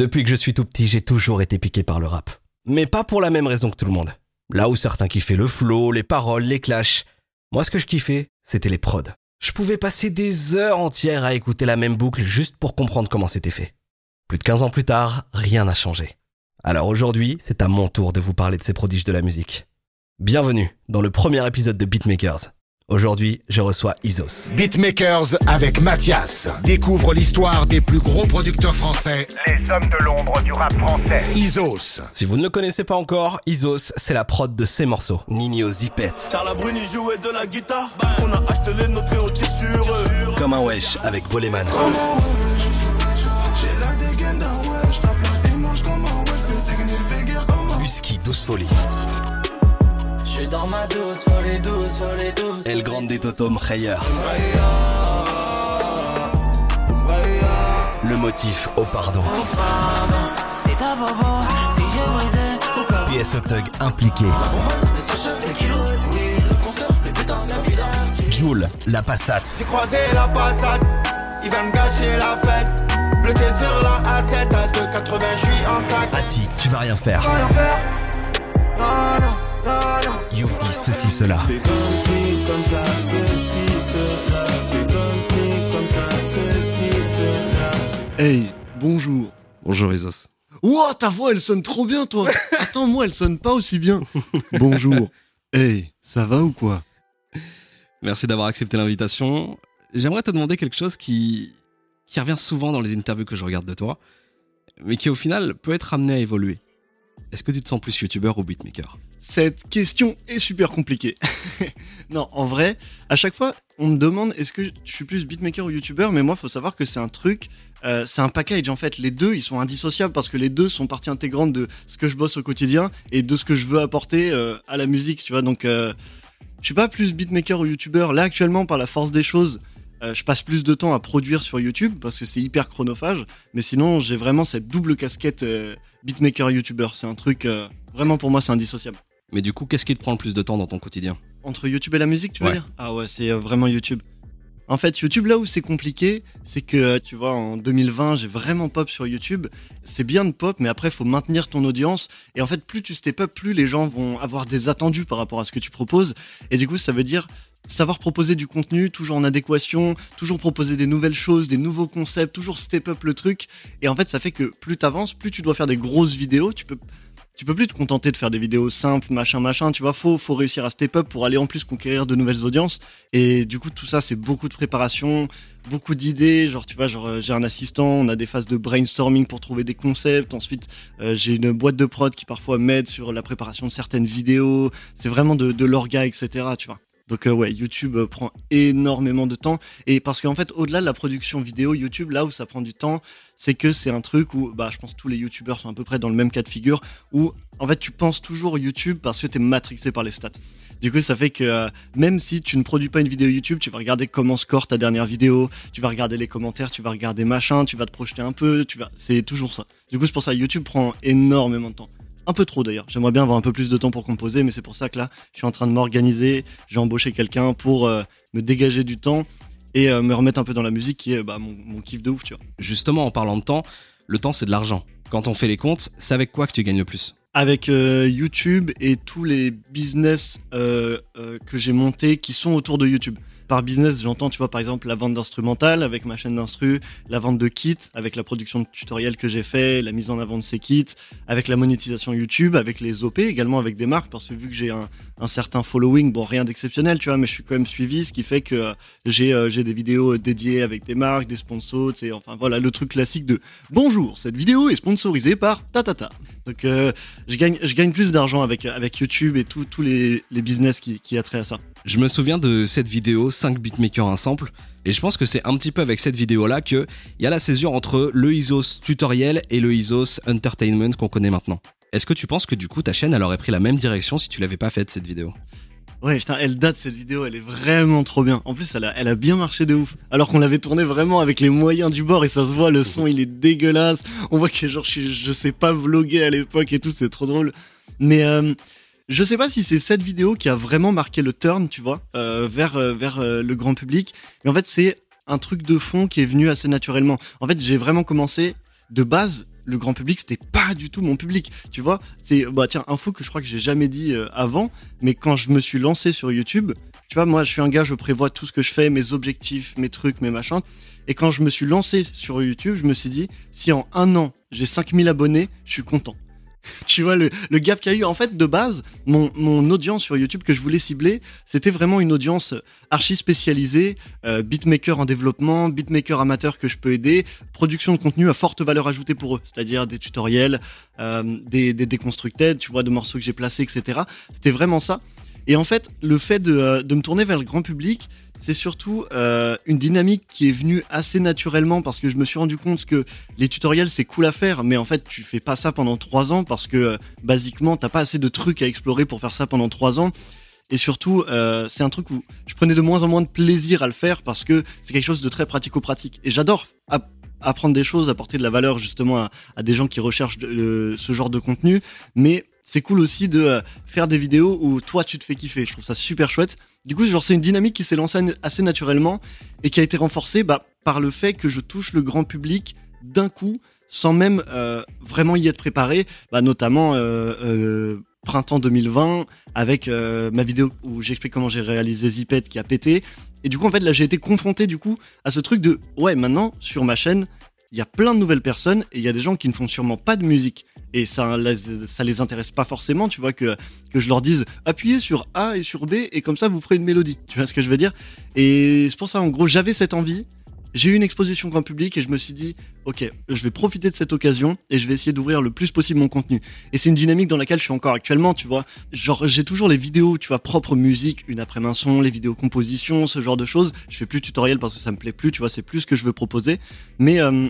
Depuis que je suis tout petit, j'ai toujours été piqué par le rap. Mais pas pour la même raison que tout le monde. Là où certains kiffaient le flow, les paroles, les clashs, moi ce que je kiffais, c'était les prods. Je pouvais passer des heures entières à écouter la même boucle juste pour comprendre comment c'était fait. Plus de 15 ans plus tard, rien n'a changé. Alors aujourd'hui, c'est à mon tour de vous parler de ces prodiges de la musique. Bienvenue dans le premier épisode de Beatmakers. Aujourd'hui, je reçois Isos. Beatmakers avec Mathias. Découvre l'histoire des plus gros producteurs français. Les hommes de l'ombre du rap français. Isos. Si vous ne le connaissez pas encore, Isos, c'est la prod de ces morceaux. Nino Zipette. Car la brune jouait de la guitare. On a acheté les nôtres et on tire sur eux. Comme un wesh avec Boleman. Husky Douce Folie. Je suis dans ma douce, folie douce, folie douce. El Grande Toto Mreyer. Le motif au pardon. C'est ta bobo, si j'ai brisé tout comme PSO Tug impliqué. Joule, la passate. J'ai croisé la passade, il va me gâcher la fête. Bloqué sur la A7 à 2,80, je suis en claque. Ati, tu vas rien faire. Rien faire. Non, non. You've dit ceci, cela. Fais comme si, comme ça, ceci, cela. Fais comme si, comme ça, ceci, cela. Hey, bonjour. Bonjour Isos. Ouah, ta voix, elle sonne trop bien, toi. Attends, moi, elle sonne pas aussi bien. Bonjour. Hey, ça va ou quoi? Merci d'avoir accepté l'invitation. J'aimerais te demander quelque chose qui, qui revient souvent dans les interviews que je regarde de toi, mais qui au final peut être amené à évoluer. Est-ce que tu te sens plus youtubeur ou beatmaker? Cette question est super compliquée. non, en vrai, à chaque fois, on me demande est-ce que je suis plus beatmaker ou youtubeur, mais moi, faut savoir que c'est un truc, euh, c'est un package en fait. Les deux, ils sont indissociables parce que les deux sont partie intégrante de ce que je bosse au quotidien et de ce que je veux apporter euh, à la musique, tu vois. Donc, euh, je suis pas plus beatmaker ou youtubeur. Là, actuellement, par la force des choses, euh, je passe plus de temps à produire sur YouTube parce que c'est hyper chronophage. Mais sinon, j'ai vraiment cette double casquette beatmaker-youtubeur. C'est un truc, vraiment pour moi, c'est indissociable. Mais du coup, qu'est-ce qui te prend le plus de temps dans ton quotidien Entre YouTube et la musique, tu veux Ouais. dire? Ah ouais, c'est euh, vraiment YouTube. En fait, YouTube, là où c'est compliqué, c'est que, euh, tu vois, en 2020, j'ai vraiment pop sur YouTube. C'est bien de pop, mais après, il faut maintenir ton audience. Et en fait, plus tu step up, plus les gens vont avoir des attendus par rapport à ce que tu proposes. Et du coup, ça veut dire savoir proposer du contenu, toujours en adéquation, toujours proposer des nouvelles choses, des nouveaux concepts, toujours step up le truc. Et en fait, ça fait que plus t'avances, plus tu dois faire des grosses vidéos. Tu peux tu peux plus te contenter de faire des vidéos simples, machin, machin, tu vois, faut, faut réussir à step up pour aller en plus conquérir de nouvelles audiences. Et du coup, tout ça, c'est beaucoup de préparation, beaucoup d'idées. Genre, tu vois, euh, j'ai un assistant, on a des phases de brainstorming pour trouver des concepts. Ensuite, euh, j'ai une boîte de prod qui parfois m'aide sur la préparation de certaines vidéos. C'est vraiment de, de l'orga, etc., tu vois. Donc euh, ouais, YouTube euh, prend énormément de temps et parce qu'en fait au-delà de la production vidéo, YouTube là où ça prend du temps, c'est que c'est un truc où bah je pense que tous les YouTubeurs sont à peu près dans le même cas de figure où en fait tu penses toujours YouTube parce que t'es matrixé par les stats. Du coup ça fait que euh, même si tu ne produis pas une vidéo YouTube, tu vas regarder comment score ta dernière vidéo, tu vas regarder les commentaires, tu vas regarder machin, tu vas te projeter un peu, tu vas c'est toujours ça. Du coup c'est pour ça YouTube prend énormément de temps. Un peu trop d'ailleurs. J'aimerais bien avoir un peu plus de temps pour composer, mais c'est pour ça que là, je suis en train de m'organiser. J'ai embauché quelqu'un pour euh, me dégager du temps et euh, me remettre un peu dans la musique qui est bah, mon, mon kiff de ouf, tu vois. Justement, en parlant de temps, le temps c'est de l'argent. Quand on fait les comptes, c'est avec quoi que tu gagnes le plus? Avec euh, YouTube et tous les business euh, euh, que j'ai montés qui sont autour de YouTube. Par business, j'entends, tu vois, par exemple, la vente d'instrumental avec ma chaîne d'instru, la vente de kits avec la production de tutoriels que j'ai fait, la mise en avant de ces kits, avec la monétisation YouTube, avec les OP, également avec des marques, parce que vu que j'ai un, un certain following, bon, rien d'exceptionnel, tu vois, mais je suis quand même suivi, ce qui fait que euh, j'ai euh, j'ai des vidéos dédiées avec des marques, des sponsors, tu enfin voilà, le truc classique de bonjour, cette vidéo est sponsorisée par tatata. Donc euh, je gagne, plus d'argent avec, YouTube et tous les, business qui, qui a trait à ça. Je me souviens de cette vidéo 5 beatmakers un sample et je pense que c'est un petit peu avec cette vidéo là que il y a la césure entre le Isos tutoriel et le Isos entertainment qu'on connaît maintenant. Est-ce que tu penses que du coup ta chaîne elle aurait pris la même direction si tu l'avais pas faite cette vidéo? Ouais, putain, elle date cette vidéo, elle est vraiment trop bien. En plus, elle a, elle a bien marché de ouf. Alors qu'on l'avait tournée vraiment avec les moyens du bord et ça se voit, le son il est dégueulasse. On voit que genre je, je sais pas vloguer à l'époque et tout, c'est trop drôle. Mais euh, je sais pas si c'est cette vidéo qui a vraiment marqué le turn, tu vois, euh, vers, euh, vers euh, le grand public. Mais en fait, c'est un truc de fond qui est venu assez naturellement. En fait, j'ai vraiment commencé de base. Le grand public, c'était pas du tout mon public. Tu vois, c'est bah tiens, info que je crois que j'ai jamais dit euh, avant, mais quand je me suis lancé sur YouTube, tu vois, moi je suis un gars, je prévois tout ce que je fais, mes objectifs, mes trucs, mes machins. Et quand je me suis lancé sur YouTube, je me suis dit, si en un an j'ai 5000 abonnés, je suis content. tu vois, le, le gap qu'il y a eu, en fait, de base, mon, mon audience sur YouTube que je voulais cibler, c'était vraiment une audience archi spécialisée, euh, beatmaker en développement, beatmaker amateur que je peux aider, production de contenu à forte valeur ajoutée pour eux, c'est-à-dire des tutoriels, euh, des, des déconstructed, tu vois, de morceaux que j'ai placés, etc. C'était vraiment ça. Et en fait, le fait de, euh, de me tourner vers le grand public, c'est surtout euh, une dynamique qui est venue assez naturellement parce que je me suis rendu compte que les tutoriels c'est cool à faire, mais en fait tu fais pas ça pendant trois ans parce que euh, basiquement t'as pas assez de trucs à explorer pour faire ça pendant trois ans. Et surtout, euh, c'est un truc où je prenais de moins en moins de plaisir à le faire parce que c'est quelque chose de très pratico-pratique. Et j'adore app- apprendre des choses, apporter de la valeur justement à, des gens qui recherchent ce genre de contenu. Mais c'est cool aussi de euh, faire des vidéos où toi tu te fais kiffer. Je trouve ça super chouette. Du coup, c'est une dynamique qui s'est lancée assez naturellement et qui a été renforcée bah, par le fait que je touche le grand public d'un coup sans même euh, vraiment y être préparé, bah, notamment euh, printemps 2020 avec ma vidéo où j'explique comment j'ai réalisé Zipet qui a pété. Et du coup, en fait, là, j'ai été confronté du coup à ce truc de ouais, maintenant sur ma chaîne, il y a plein de nouvelles personnes et il y a des gens qui ne font sûrement pas de musique et ça ça les intéresse pas forcément, tu vois, que, que je leur dise appuyez sur A et sur B et comme ça vous ferez une mélodie. Tu vois ce que je veux dire? Et c'est pour ça, en gros, j'avais cette envie. J'ai eu une exposition grand public et je me suis dit, ok, je vais profiter de cette occasion et je vais essayer d'ouvrir le plus possible mon contenu. Et c'est une dynamique dans laquelle je suis encore actuellement, tu vois. Genre, j'ai toujours les vidéos, tu vois, propre musique, une après son, les vidéos composition, ce genre de choses. Je fais plus de tutoriel parce que ça me plaît plus, tu vois, c'est plus ce que je veux proposer. Mais euh,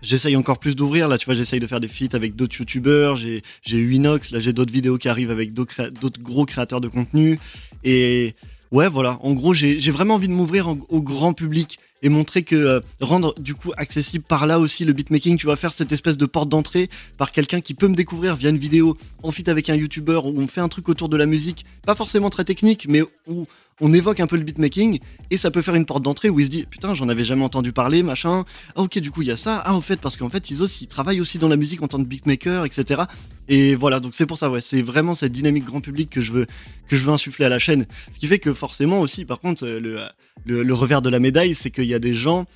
j'essaye encore plus d'ouvrir, là, tu vois, j'essaye de faire des feats avec d'autres youtubeurs, j'ai j'ai eu Inox, là, j'ai d'autres vidéos qui arrivent avec d'autres gros créateurs de contenu. Et ouais, voilà, en gros, j'ai j'ai vraiment envie de m'ouvrir au grand public et montrer que euh, rendre du coup accessible par là aussi le beatmaking, tu vas faire cette espèce de porte d'entrée par quelqu'un qui peut me découvrir via une vidéo en fit avec un youtubeur où on fait un truc autour de la musique, pas forcément très technique, mais où on évoque un peu le beatmaking et ça peut faire une porte d'entrée où il se dit putain j'en avais jamais entendu parler machin. Ah ok du coup il y a ça. Ah en fait parce qu'en fait Isos il travaille aussi dans la musique en tant que beatmaker etc et voilà donc c'est pour ça ouais c'est vraiment cette dynamique grand public que je veux insuffler à la chaîne. Ce qui fait que forcément aussi par contre euh, le revers de la médaille c'est qu'il y a des gens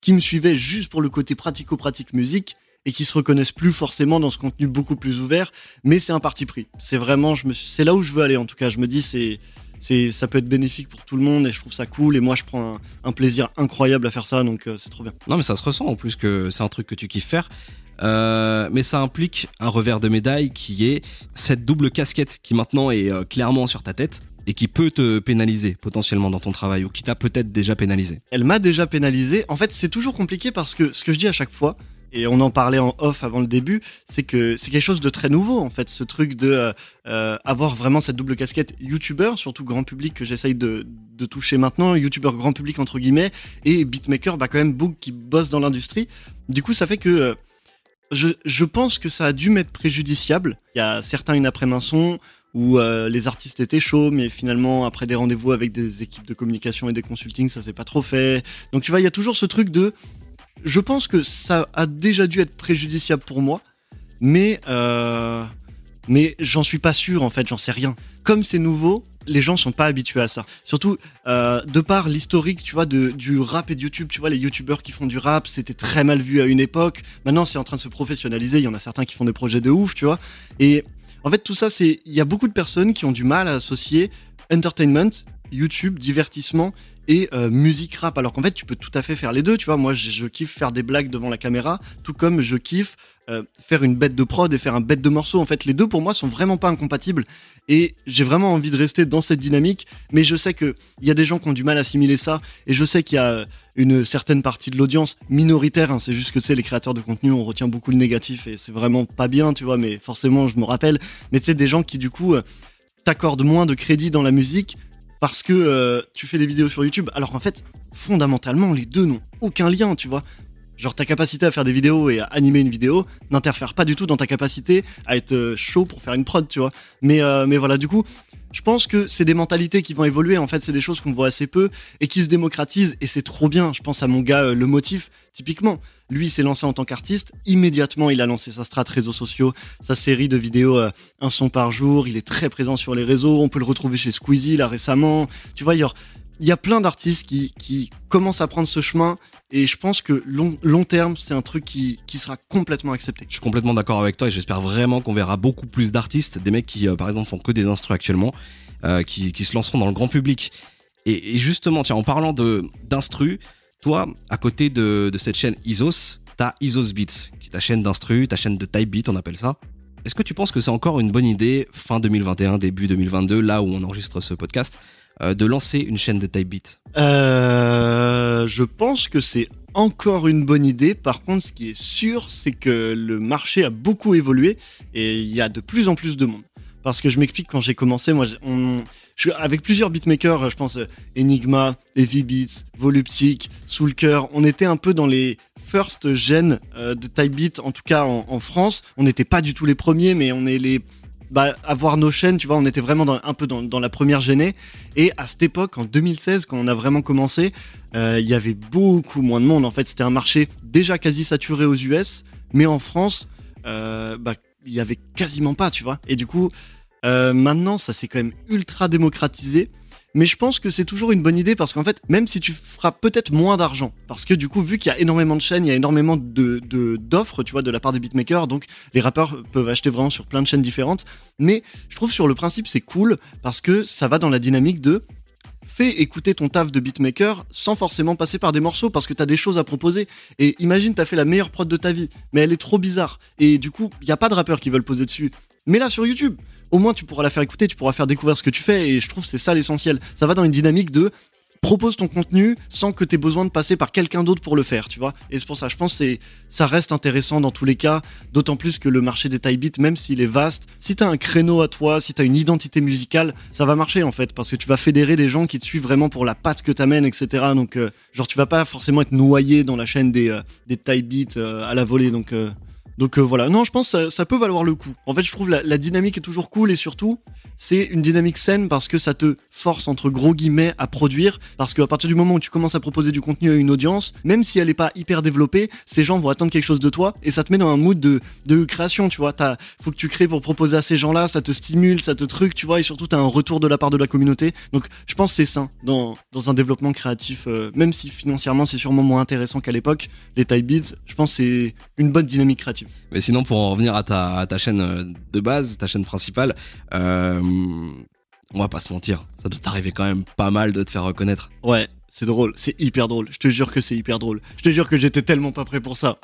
qui me suivaient juste pour le côté pratico-pratique musique et qui se reconnaissent plus forcément dans ce contenu beaucoup plus ouvert mais c'est un parti pris. C'est vraiment c'est là où je veux aller en tout cas. Je me dis c'est c'est ça peut être bénéfique pour tout le monde et je trouve ça cool et moi je prends un, un plaisir incroyable à faire ça donc euh, c'est trop bien. Non, mais ça se ressent en plus que c'est un truc que tu kiffes faire. Euh, mais ça implique un revers de médaille qui est cette double casquette qui maintenant est euh, clairement sur ta tête et qui peut te pénaliser potentiellement dans ton travail ou qui t'a peut-être déjà pénalisé. Elle m'a déjà pénalisé. En fait, c'est toujours compliqué parce que ce que je dis à chaque fois et on en parlait en off avant le début, c'est que c'est quelque chose de très nouveau en fait, ce truc de euh, euh, avoir vraiment cette double casquette youtubeur, surtout grand public que j'essaye de, toucher maintenant, youtubeur grand public entre guillemets, et beatmaker, bah quand même beaucoup qui bosse dans l'industrie. Du coup, ça fait que euh, je, je pense que ça a dû m'être préjudiciable. Il y a certains une après un son où les artistes étaient chauds, mais finalement après des rendez-vous avec des équipes de communication et des consultings, ça s'est pas trop fait. Donc tu vois, il y a toujours ce truc de je pense que ça a déjà dû être préjudiciable pour moi, mais euh, mais j'en suis pas sûr en fait, j'en sais rien. Comme c'est nouveau, les gens sont pas habitués à ça. Surtout euh, de par l'historique, tu vois, du rap et de YouTube, tu vois, les youtubeurs qui font du rap, c'était très mal vu à une époque. Maintenant, c'est en train de se professionnaliser. Il y en a certains qui font des projets de ouf, tu vois. Et en fait, tout ça, c'est il y a beaucoup de personnes qui ont du mal à associer entertainment, YouTube, divertissement et euh, musique rap. Alors qu'en fait, tu peux tout à fait faire les deux. Tu vois, moi, je, kiffe faire des blagues devant la caméra, tout comme je kiffe euh, faire une bête de prod et faire un bête de morceau. En fait, les deux pour moi sont vraiment pas incompatibles. Et j'ai vraiment envie de rester dans cette dynamique. Mais je sais que il y a des gens qui ont du mal à assimiler ça. Et je sais qu'il y a une certaine partie de l'audience minoritaire. hein. c'est juste que c'est les créateurs de contenu, on retient beaucoup le négatif et c'est vraiment pas bien, tu vois. Mais forcément, je me rappelle. Mais tu sais, des gens qui du coup euh, t'accordent moins de crédit dans la musique parce que euh, tu fais des vidéos sur YouTube. Alors qu'en fait, fondamentalement, les deux n'ont aucun lien, tu vois. Genre ta capacité à faire des vidéos et à animer une vidéo n'interfère pas du tout dans ta capacité à être euh, chaud pour faire une prod, tu vois. Mais, euh, mais voilà, du coup, je pense que c'est des mentalités qui vont évoluer. En fait, c'est des choses qu'on voit assez peu et qui se démocratisent. Et c'est trop bien. Je pense à mon gars, euh, le motif, typiquement. Lui, s'est lancé en tant qu'artiste. Immédiatement, il a lancé sa strat réseaux sociaux, sa série de vidéos, euh, un son par jour. Il est très présent sur les réseaux. On peut le retrouver chez Squeezie, là, récemment. Tu vois, il il y a plein d'artistes qui, commencent à prendre ce chemin. Et je pense que long, terme, c'est un truc qui, sera complètement accepté. Je suis complètement d'accord avec toi et j'espère vraiment qu'on verra beaucoup plus d'artistes, des mecs qui, euh, par exemple, font que des instrus actuellement, euh, qui, se lanceront dans le grand public. Et, justement, tiens, en parlant d'instru, toi, à côté de, de cette chaîne Isos, t'as Isos Beats, qui est ta chaîne d'instru, ta chaîne de type beat, on appelle ça. Est-ce que tu penses que c'est encore une bonne idée, fin 2021, début 2022, là où on enregistre ce podcast, de lancer une chaîne de type beat Euh, je pense que c'est encore une bonne idée. Par contre, ce qui est sûr, c'est que le marché a beaucoup évolué et il y a de plus en plus de monde. Parce que je m'explique, quand j'ai commencé, moi, avec plusieurs beatmakers, je pense euh, Enigma, Heavy Beats, Voluptic, Soulker, on était un peu dans les first gen euh, de type beat, en tout cas en, en France. On n'était pas du tout les premiers, mais on est les bah, avoir nos chaînes, tu vois, on était vraiment un peu dans, la première gênée. Et à cette époque, en 2016, quand on a vraiment commencé, euh, il y avait beaucoup moins de monde. En fait, c'était un marché déjà quasi saturé aux US, mais en France, euh, bah, il y avait quasiment pas, tu vois. Et du coup, euh, maintenant, ça s'est quand même ultra démocratisé. Mais je pense que c'est toujours une bonne idée parce qu'en fait, même si tu feras peut-être moins d'argent, parce que du coup, vu qu'il y a énormément de chaînes, il y a énormément de d'offres, tu vois, de la part des beatmakers, donc les rappeurs peuvent acheter vraiment sur plein de chaînes différentes. Mais je trouve sur le principe c'est cool parce que ça va dans la dynamique de fais écouter ton taf de beatmaker sans forcément passer par des morceaux parce que t'as des choses à proposer. Et imagine t'as fait la meilleure prod de ta vie, mais elle est trop bizarre. Et du coup, il y a pas de rappeurs qui veulent poser dessus. Mais là sur YouTube, au moins tu pourras la faire écouter, tu pourras faire découvrir ce que tu fais. Et je trouve c'est ça l'essentiel. Ça va dans une dynamique de propose ton contenu sans que t'aies besoin de passer par quelqu'un d'autre pour le faire, tu vois. Et c'est pour ça, je pense que ça reste intéressant dans tous les cas, d'autant plus que le marché des type beats, même s'il est vaste, si t'as un créneau à toi, si t'as une identité musicale, ça va marcher en fait, parce que tu vas fédérer des gens qui te suivent vraiment pour la patte que t'amènes, etc. Donc, euh, genre, tu vas pas forcément être noyé dans la chaîne des, euh, beats euh, à la volée, donc. Donc euh, voilà, non, je pense que ça, peut valoir le coup. En fait, je trouve la, dynamique est toujours cool et surtout, c'est une dynamique saine parce que ça te force entre gros guillemets à produire. Parce qu'à partir du moment où tu commences à proposer du contenu à une audience, même si elle est pas hyper développée, ces gens vont attendre quelque chose de toi et ça te met dans un mood de, création, tu vois. Faut que tu crées pour proposer à ces gens-là, ça te stimule, ça te truc, tu vois, et surtout t'as un retour de la part de la communauté. Donc je pense que c'est sain dans, dans un développement créatif, euh, même si financièrement c'est sûrement moins intéressant qu'à l'époque, les type beats, je pense que c'est une bonne dynamique créative. Mais sinon, pour en revenir à ta, chaîne euh, de base, ta chaîne principale, euh, on va pas se mentir, ça doit t'arriver quand même pas mal de te faire reconnaître. Ouais, c'est drôle, c'est hyper drôle. Je te jure que c'est hyper drôle. Je te jure que j'étais tellement pas prêt pour ça.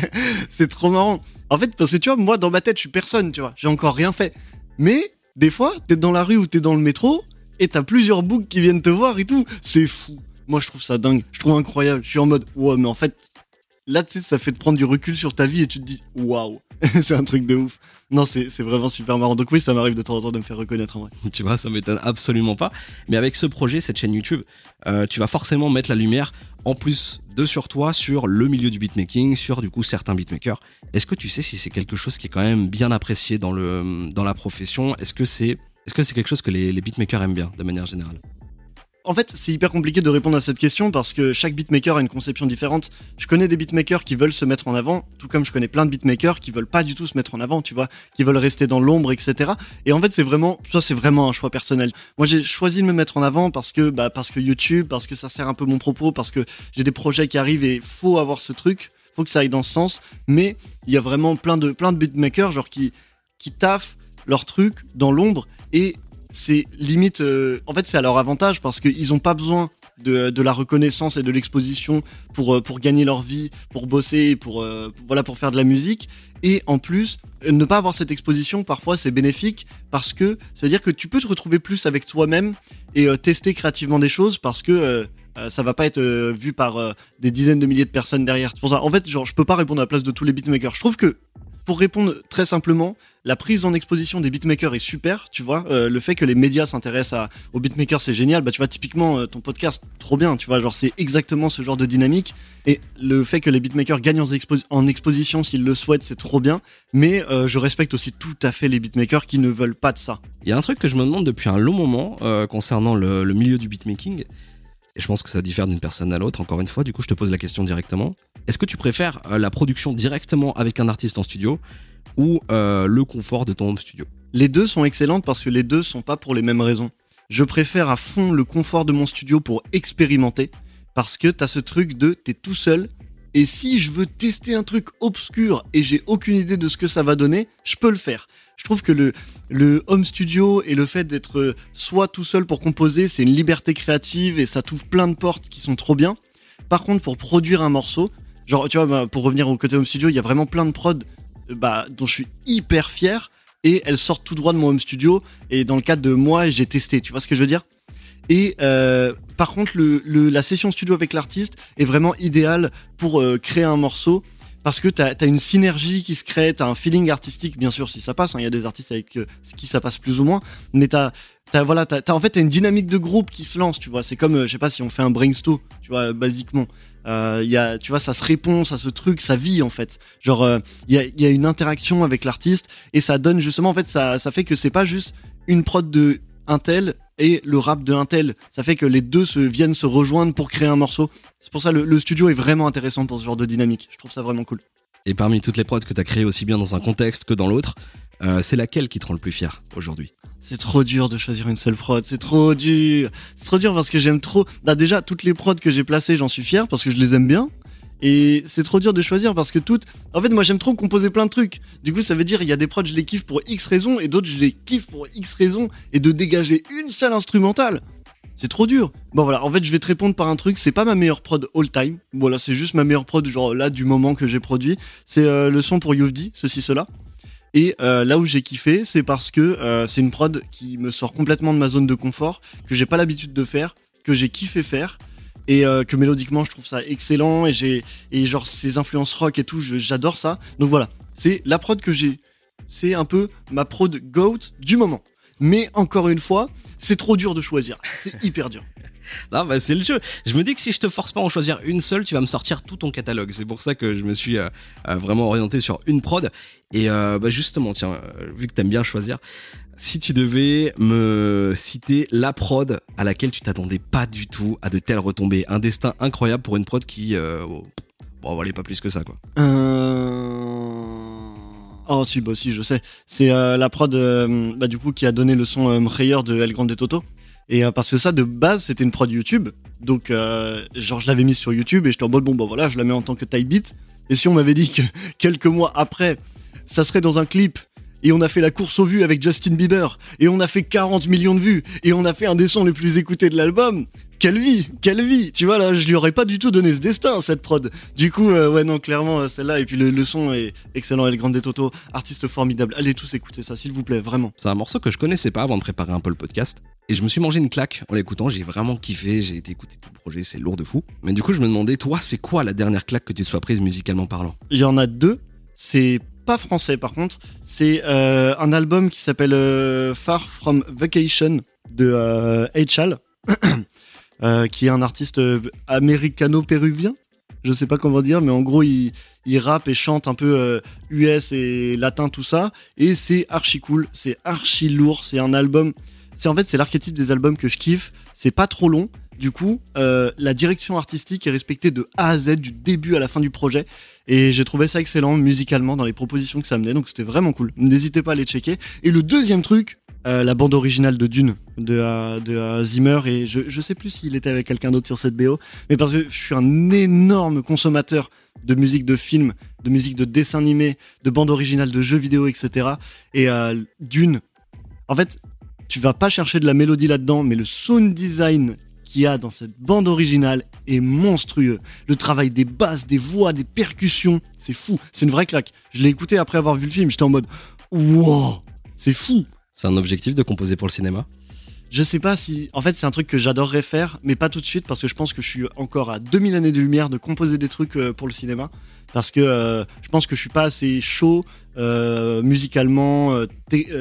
c'est trop marrant. En fait, parce que tu vois, moi dans ma tête, je suis personne, tu vois. J'ai encore rien fait. Mais des fois, t'es dans la rue ou t'es dans le métro et t'as plusieurs boucs qui viennent te voir et tout. C'est fou. Moi, je trouve ça dingue. Je trouve incroyable. Je suis en mode, ouais, mais en fait, là, tu sais, ça fait te prendre du recul sur ta vie et tu te dis, waouh, c'est un truc de ouf. Non, c'est vraiment super marrant. Donc oui, ça m'arrive de temps en temps de me faire reconnaître en vrai. Tu vois, ça m'étonne absolument pas. Mais avec ce projet, cette chaîne YouTube, euh, tu vas forcément mettre la lumière, en plus de sur toi, sur le milieu du beatmaking, sur du coup certains beatmakers. Est-ce que tu sais si c'est quelque chose qui est quand même bien apprécié dans, le, dans la profession? Est-ce que c'est est -ce que quelque chose que les, les beatmakers aiment bien, de manière générale? En fait, c'est hyper compliqué de répondre à cette question parce que chaque beatmaker a une conception différente. Je connais des beatmakers qui veulent se mettre en avant, tout comme je connais plein de beatmakers qui veulent pas du tout se mettre en avant, tu vois, qui veulent rester dans l'ombre, etc. Et en fait, c'est vraiment, ça c'est vraiment un choix personnel. Moi, j'ai choisi de me mettre en avant parce que, bah, parce que YouTube, parce que ça sert un peu mon propos, parce que j'ai des projets qui arrivent et faut avoir ce truc, faut que ça aille dans ce sens. Mais il y a vraiment plein de, plein de beatmakers, genre qui, qui taffent leur truc dans l'ombre et c'est limite euh, en fait c'est à leur avantage parce qu'ils ont pas besoin de, la reconnaissance et de l'exposition pour euh, gagner leur vie pour bosser pour euh, voilà pour faire de la musique et en plus ne pas avoir cette exposition parfois c'est bénéfique parce que ça veut dire que tu peux te retrouver plus avec toi-même et tester créativement des choses parce que ça va pas être vu par des dizaines de milliers de personnes derrière. C'est pour ça, en fait, genre, je peux pas répondre à la place de tous les beatmakers. Je trouve que pour répondre très simplement, la prise en exposition des beatmakers est super, tu vois. Euh, le fait que les médias s'intéressent aux beatmakers, c'est génial. Bah, tu vois, typiquement, euh, ton podcast, trop bien, tu vois. Genre, c'est exactement ce genre de dynamique. Et le fait que les beatmakers gagnent en, expo- en exposition s'ils le souhaitent, c'est trop bien. Mais euh, je respecte aussi tout à fait les beatmakers qui ne veulent pas de ça. Il y a un truc que je me demande depuis un long moment concernant le milieu du beatmaking. Et je pense que ça diffère d'une personne à l'autre. Encore une fois, du coup, je te pose la question directement. Est-ce que tu préfères euh, la production directement avec un artiste en studio ou euh, le confort de ton studio? Les deux sont excellentes parce que les deux sont pas pour les mêmes raisons. Je préfère à fond le confort de mon studio pour expérimenter parce que t'as ce truc de t'es tout seul et si je veux tester un truc obscur et j'ai aucune idée de ce que ça va donner, je peux le faire. Je trouve que le, home studio et le fait d'être euh, soit tout seul pour composer, c'est une liberté créative et ça t'ouvre plein de portes qui sont trop bien. Par contre, pour produire un morceau, genre, tu vois, bah, pour revenir au côté home studio, il y a vraiment plein de prods euh, bah, dont je suis hyper fier et elles sortent tout droit de mon home studio et dans le cadre de moi j'ai testé tu vois ce que je veux dire? Et euh, par contre la session studio avec l'artiste est vraiment idéale pour créer un morceau parce que t'as as une synergie qui se crée t'as un feeling artistique bien sûr si ça passe hein, il y a des artistes avec euh, qui ça passe plus ou moins mais t'as T'as, voilà, t'as, t'as- en fait une dynamique de groupe qui se lance, tu vois. C'est comme, euh, je sais pas si on fait un brainstorm, tu vois, basiquement. Euh, y a, tu vois, ça se répond, ça se truc, ça vit en fait. Genre, euh, il y, y a une interaction avec l'artiste et ça donne justement, en fait, ça, ça fait que c'est pas juste une prod de un tel et le rap de un tel. Ça fait que les deux se viennent se rejoindre pour créer un morceau. C'est pour ça le, le studio est vraiment intéressant pour ce genre de dynamique. Je trouve ça vraiment cool. Et parmi toutes les prods que tu as créées aussi bien dans un contexte que dans l'autre, euh, c'est laquelle qui te rend le plus fier aujourd'hui? C'est trop dur de choisir une seule prod, c'est trop dur. C'est trop dur parce que j'aime trop. Bah déjà toutes les prods que j'ai placées, j'en suis fier parce que je les aime bien. Et c'est trop dur de choisir parce que toutes. En fait, moi j'aime trop composer plein de trucs. Du coup, ça veut dire il y a des prods je les kiffe pour X raisons et d'autres je les kiffe pour X raisons et de dégager une seule instrumentale. C'est trop dur. Bon voilà, en fait, je vais te répondre par un truc. C'est pas ma meilleure prod all time. Voilà, c'est juste ma meilleure prod, genre là, du moment que j'ai produit. C'est euh, le son pour Youvdi, ceci, cela. Et euh, là où j'ai kiffé, c'est parce que euh, c'est une prod qui me sort complètement de ma zone de confort, que j'ai pas l'habitude de faire, que j'ai kiffé faire, et euh, que mélodiquement je trouve ça excellent, et j'ai et genre ces influences rock et tout, j'adore ça. Donc voilà, c'est la prod que j'ai. C'est un peu ma prod GOAT du moment. Mais encore une fois, c'est trop dur de choisir. C'est hyper dur. Non, bah c'est le jeu. Je me dis que si je te force pas à en choisir une seule, tu vas me sortir tout ton catalogue. C'est pour ça que je me suis euh, euh, vraiment orienté sur une prod. Et euh, bah justement, tiens, vu que t'aimes bien choisir, si tu devais me citer la prod à laquelle tu t'attendais pas du tout à de telles retombées, un destin incroyable pour une prod qui, euh, oh, bon, valait pas plus que ça, quoi. Euh... Oh si, bah si, je sais. C'est euh, la prod euh, bah, du coup qui a donné le son euh, de El Grande Toto. Et parce que ça, de base, c'était une prod YouTube. Donc, genre, je l'avais mise sur YouTube et j'étais en mode, bon, bah voilà, je la mets en tant que type beat. Et si on m'avait dit que quelques mois après, ça serait dans un clip et on a fait la course aux vues avec Justin Bieber et on a fait 40 millions de vues et on a fait un des sons les plus écoutés de l'album. Quelle vie, quelle vie. Tu vois là, je lui aurais pas du tout donné ce destin cette prod. Du coup, euh, ouais non, clairement euh, celle-là et puis le, le son est excellent. El Grande Toto, artiste formidable. Allez tous écouter ça, s'il vous plaît, vraiment. C'est un morceau que je connaissais pas avant de préparer un peu le podcast. Et je me suis mangé une claque en l'écoutant. J'ai vraiment kiffé. J'ai été écouter tout le projet. C'est lourd de fou. Mais du coup, je me demandais, toi, c'est quoi la dernière claque que tu te sois prise musicalement parlant? Il y en a deux. C'est pas français par contre. C'est euh, un album qui s'appelle euh, Far From Vacation de H.L. euh, qui est un artiste américano-péruvien. Je sais pas comment dire, mais en gros, il, il rappe et chante un peu US et latin, tout ça. Et c'est archi cool, c'est archi lourd. C'est un album. C'est en fait, c'est l'archétype des albums que je kiffe. C'est pas trop long. Du coup, euh, la direction artistique est respectée de A à Z, du début à la fin du projet. Et j'ai trouvé ça excellent musicalement dans les propositions que ça amenait, donc c'était vraiment cool. N'hésitez pas à les checker. Et le deuxième truc, euh, la bande originale de Dune de, Zimmer, et je, je sais plus s'il était avec quelqu'un d'autre sur cette BO, mais parce que je suis un énorme consommateur de musique de film, de musique de dessin animé, de bande originale de jeux vidéo, etc. Et euh, Dune, en fait, tu vas pas chercher de la mélodie là-dedans, mais le sound design qu'il y a dans cette bande originale est monstrueux. Le travail des basses, des voix, des percussions, c'est fou. C'est une vraie claque. Je l'ai écouté après avoir vu le film, j'étais en mode wow, c'est fou. C'est un objectif de composer pour le cinéma? Je sais pas si. En fait, c'est un truc que j'adorerais faire, mais pas tout de suite, parce que je pense que je suis encore à 2000 années de lumière de composer des trucs euh, pour le cinéma. Parce que euh, je pense que je suis pas assez chaud euh, musicalement, euh,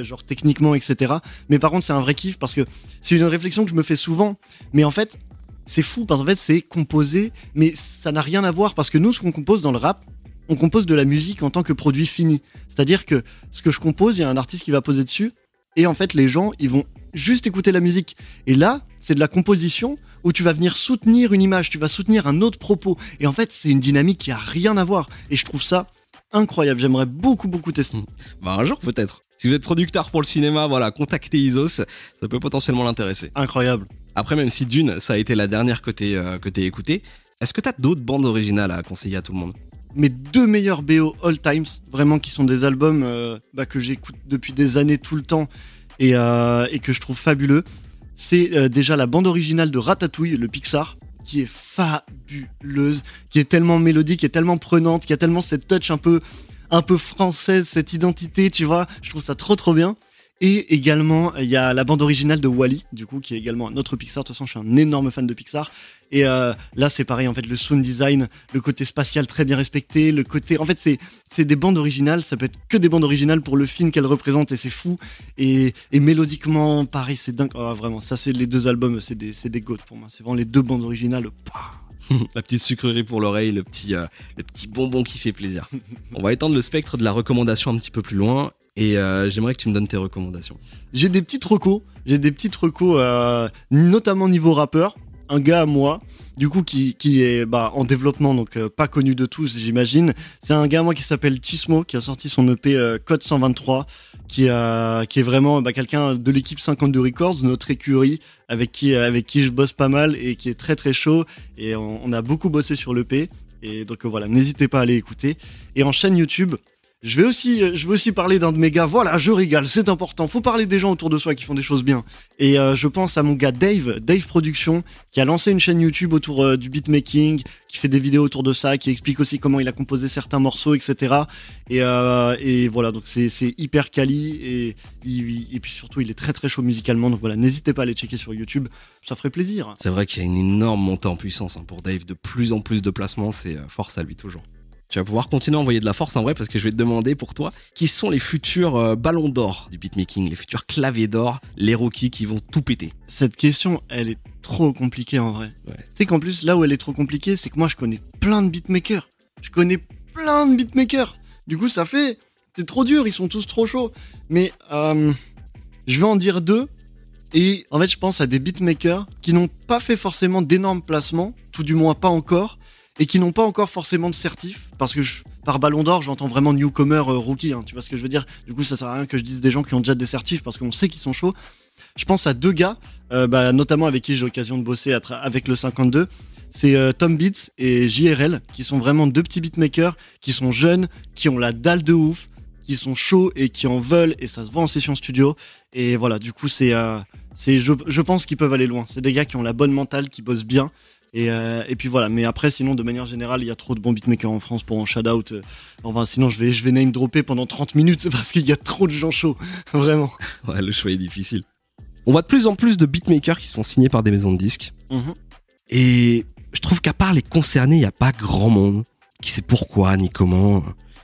genre techniquement, etc. Mais par contre, c'est un vrai kiff parce que c'est une réflexion que je me fais souvent. Mais en fait, c'est fou parce qu'en fait, c'est composé, mais ça n'a rien à voir parce que nous, ce qu'on compose dans le rap, on compose de la musique en tant que produit fini. C'est-à-dire que ce que je compose, il y a un artiste qui va poser dessus, et en fait, les gens, ils vont juste écouter la musique. Et là, c'est de la composition où tu vas venir soutenir une image, tu vas soutenir un autre propos. Et en fait, c'est une dynamique qui a rien à voir. Et je trouve ça incroyable. J'aimerais beaucoup, beaucoup tester. Bah un jour peut-être. Si vous êtes producteur pour le cinéma, voilà, contactez Isos, ça peut potentiellement l'intéresser. Incroyable. Après, même si Dune, ça a été la dernière que t'es euh, écoutée, est-ce que t'as d'autres bandes originales à conseiller à tout le monde? Mes deux meilleurs BO all times, vraiment qui sont des albums euh, bah, que j'écoute depuis des années tout le temps et, euh, et que je trouve fabuleux, c'est euh, déjà la bande originale de Ratatouille, le Pixar, qui est fabuleuse, qui est tellement mélodique, qui est tellement prenante, qui a tellement cette touch un peu, un peu française, cette identité, tu vois. Je trouve ça trop trop bien. Et également, il y a la bande originale de Wally, du coup, qui est également un autre Pixar. De toute façon, je suis un énorme fan de Pixar. Et euh, là, c'est pareil, en fait, le sound design, le côté spatial très bien respecté, le côté. En fait, c'est des bandes originales. Ça peut être que des bandes originales pour le film qu'elles représentent, et c'est fou. Et, et mélodiquement, pareil, c'est dingue. Ah, vraiment, ça, c'est les deux albums, c'est des, des goats pour moi. C'est vraiment les deux bandes originales. Pouah. La petite sucrerie pour l'oreille, le petit, euh, le petit bonbon qui fait plaisir. On va étendre le spectre de la recommandation un petit peu plus loin et euh, j'aimerais que tu me donnes tes recommandations. J'ai des petites recos, j'ai des petites recos, euh, notamment niveau rappeur. Un gars à moi, du coup, qui, est bah, en développement, donc euh, pas connu de tous, j'imagine. C'est un gars à moi qui s'appelle Tismo, qui a sorti son EP Code 123, qui, est vraiment bah, quelqu'un de l'équipe 52 Records, notre écurie, avec qui, avec qui je bosse pas mal et qui est très très chaud. Et on, on a beaucoup bossé sur l'EP. Et donc voilà, n'hésitez pas à aller écouter. Et en chaîne YouTube, je vais aussi, euh, je vais aussi parler d'un de mes gars. Voilà, je régale, c'est important. Faut parler des gens autour de soi qui font des choses bien. Et euh, je pense à mon gars Dave, Dave Production, qui a lancé une chaîne YouTube autour euh, du beatmaking, qui fait des vidéos autour de ça, qui explique aussi comment il a composé certains morceaux, etc. Et, voilà, donc c'est hyper quali et, puis surtout il est très très chaud musicalement. Donc voilà, n'hésitez pas à aller checker sur YouTube, ça ferait plaisir. C'est vrai qu'il y a une énorme montée en puissance hein, pour Dave, de plus en plus de placements, c'est force à lui toujours. Tu vas pouvoir continuer à envoyer de la force en vrai parce que je vais te demander pour toi qui sont les futurs euh, ballons d'or du beatmaking, les futurs claviers d'or, les rookies qui vont tout péter? Cette question, elle est trop compliquée en vrai. Ouais. Tu sais qu'en plus, là où elle est trop compliquée, c'est que moi, je connais plein de beatmakers. Je connais plein de beatmakers. Du coup, ça fait. C'est trop dur, ils sont tous trop chauds. Mais euh, je vais en dire deux. Et en fait, je pense à des beatmakers qui n'ont pas fait forcément d'énormes placements, tout du moins pas encore, et qui n'ont pas encore forcément de certif. Parce que par ballon d'or, j'entends vraiment newcomer euh, rookie, hein, tu vois ce que je veux dire Du coup, ça sert à rien que je dise des gens qui ont déjà des certifs parce qu'on sait qu'ils sont chauds. Je pense à deux gars, euh, bah, notamment avec qui j'ai l'occasion de bosser avec le 52. C'est euh, Tom Beats et JRL, qui sont vraiment deux petits beatmakers, qui sont jeunes, qui ont la dalle de ouf, qui sont chauds et qui en veulent, et ça se voit en session studio. Et voilà, du coup, c'est, je, je pense qu'ils peuvent aller loin. C'est des gars qui ont la bonne mentale, qui bossent bien. Et, euh, et puis voilà, mais après, sinon, de manière générale, il y a trop de bons beatmakers en France pour en shout-out. Euh, Enfin, sinon, je vais, je vais name dropper pendant 30 minutes parce qu'il y a trop de gens chauds. Vraiment. Ouais, le choix est difficile. On voit de plus en plus de beatmakers qui se font signer par des maisons de disques. Mhm. Et je trouve qu'à part les concernés, il n'y a pas grand monde qui sait pourquoi ni comment.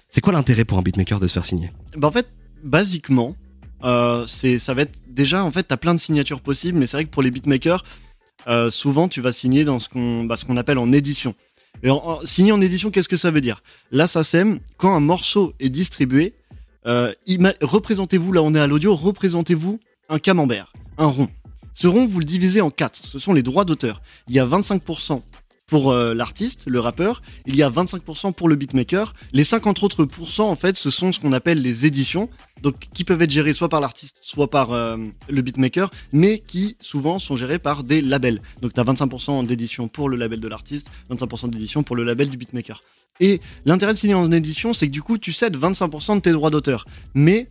C'est quoi l'intérêt pour un beatmaker de se faire signer? Bah en fait, basiquement, euh, c'est ça va être déjà en fait t'as plein de signatures possibles, mais c'est vrai que pour les beatmakers, euh, souvent tu vas signer dans ce qu'on bah, appelle en édition. Et en, signer en édition, qu'est-ce que ça veut dire? Là, ça sème quand un morceau est distribué. Euh, représentez-vous là, on est à l'audio. Représentez-vous un camembert, un rond. Ce rond, vous le divisez en quatre. Ce sont les droits d'auteur. Il y a 25% pour euh, l'artiste, le rappeur. Il y a 25% pour le beatmaker. Les 50 autres pourcents, en fait, ce sont ce qu'on appelle les éditions, donc qui peuvent être gérées soit par l'artiste, soit par euh, le beatmaker, mais qui souvent sont gérées par des labels. Donc tu as 25% d'édition pour le label de l'artiste, 25% d'édition pour le label du beatmaker. Et l'intérêt de signer en édition, c'est que du coup, tu cèdes 25% de tes droits d'auteur. Mais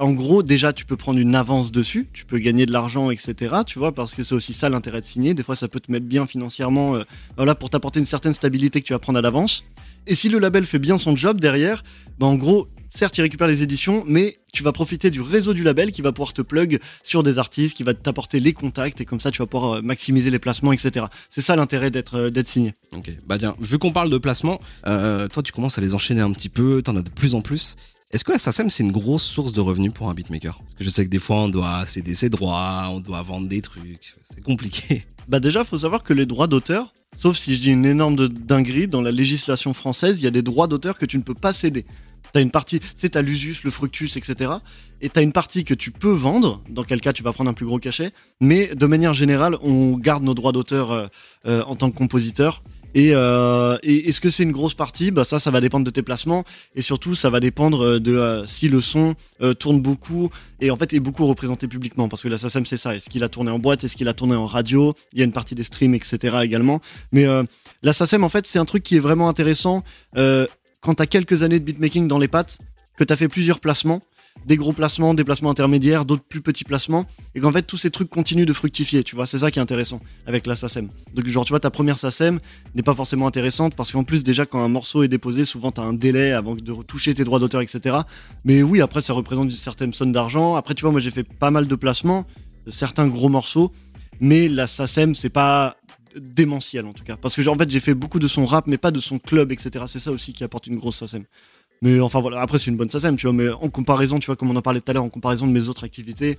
en gros, déjà, tu peux prendre une avance dessus, tu peux gagner de l'argent, etc. Tu vois, parce que c'est aussi ça l'intérêt de signer. Des fois, ça peut te mettre bien financièrement, euh, pour t'apporter une certaine stabilité que tu vas prendre à l'avance. Et si le label fait bien son job derrière, bah en gros, certes, il récupère les éditions, mais tu vas profiter du réseau du label qui va pouvoir te plug sur des artistes, qui va t'apporter les contacts et comme ça, tu vas pouvoir euh, maximiser les placements, etc. C'est ça l'intérêt d'être euh, d'être signé. Ok, bah tiens, vu qu'on parle de placement, euh, toi tu commences à les enchaîner un petit peu, t'en as de plus en plus. Est-ce que la SACEM c'est une grosse source de revenus pour un beatmaker? Parce que je sais que des fois on doit céder ses droits, on doit vendre des trucs, c'est compliqué. Bah déjà, faut savoir que les droits d'auteur, sauf si je dis une énorme dinguerie, dans la législation française, il y a des droits d'auteur que tu ne peux pas céder. T'as une partie, tu sais, t'as l'usus, le fructus, etc. Et t'as une partie que tu peux vendre, dans quel cas tu vas prendre un plus gros cachet. Mais de manière générale, on garde nos droits d'auteur euh, euh, en tant que compositeur. Et, euh, et est-ce que c'est une grosse partie? Bah ça, ça va dépendre de tes placements. Et surtout, ça va dépendre euh, de euh, si le son tourne beaucoup et en fait est beaucoup représenté publiquement. Parce que la c'est ça. Est-ce qu'il a tourné en boîte? Est-ce qu'il a tourné en radio? Il y a une partie des streams, etc. également. Mais la en fait, c'est un truc qui est vraiment intéressant quand t'as quelques années de beatmaking dans les pattes, que t'as fait plusieurs placements, des gros placements, des placements intermédiaires, d'autres plus petits placements, et qu'en fait tous ces trucs continuent de fructifier, tu vois, c'est ça qui est intéressant avec la SACEM. Donc genre tu vois, ta première SACEM n'est pas forcément intéressante, parce qu'en plus déjà quand un morceau est déposé, souvent t'as un délai avant de retoucher tes droits d'auteur, etc. Mais oui, après ça représente une certaine somme d'argent, après tu vois, moi j'ai fait pas mal de placements, de certains gros morceaux, mais la SACEM c'est pas démentiel en tout cas, parce que en fait j'ai fait beaucoup de son rap, mais pas de son club, etc. C'est ça aussi qui apporte une grosse SACEM. Mais enfin voilà, après c'est une bonne SACEM, tu vois, mais en comparaison, tu vois, comme on en parlait tout à l'heure, en comparaison de mes autres activités,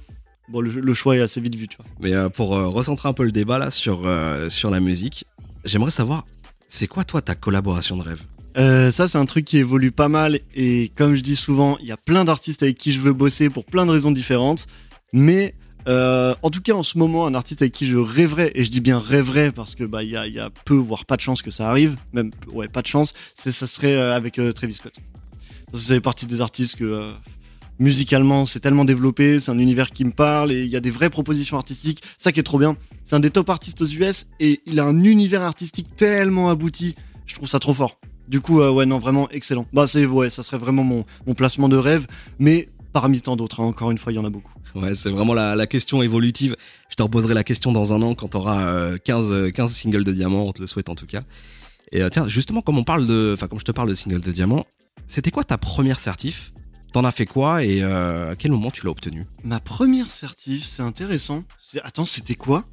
bon, le, le choix est assez vite vu, tu vois. Mais euh, pour euh, recentrer un peu le débat là sur, euh, sur la musique, j'aimerais savoir, c'est quoi toi ta collaboration de rêve? Euh, ça, c'est un truc qui évolue pas mal, et comme je dis souvent, il y a plein d'artistes avec qui je veux bosser pour plein de raisons différentes, mais euh, en tout cas, en ce moment, un artiste avec qui je rêverais, et je dis bien rêverais parce que bah il y a, il y a peu, voire pas de chance que ça arrive, même ouais pas de chance, c'est ça serait avec euh, Travis Scott. Ça fait partie des artistes que euh, musicalement c'est tellement développé, c'est un univers qui me parle et il y a des vraies propositions artistiques. Ça qui est trop bien. C'est un des top artistes aux US et il a un univers artistique tellement abouti. Je trouve ça trop fort. Du coup, euh, ouais, non, vraiment excellent. Bah, c'est, ouais, ça serait vraiment mon, mon placement de rêve, mais parmi tant d'autres, hein, encore une fois, il y en a beaucoup. Ouais, c'est vraiment la, la question évolutive. Je te reposerai la question dans un an quand 15, euh, 15 singles de diamant, on te le souhaite en tout cas. Et euh, tiens, justement, comme on parle de, enfin, comme je te parle de singles de diamant, c'était quoi ta première certif? T'en as fait quoi et euh, à quel moment tu l'as obtenu Ma première certif, c'est intéressant. Attends, c'était quoi?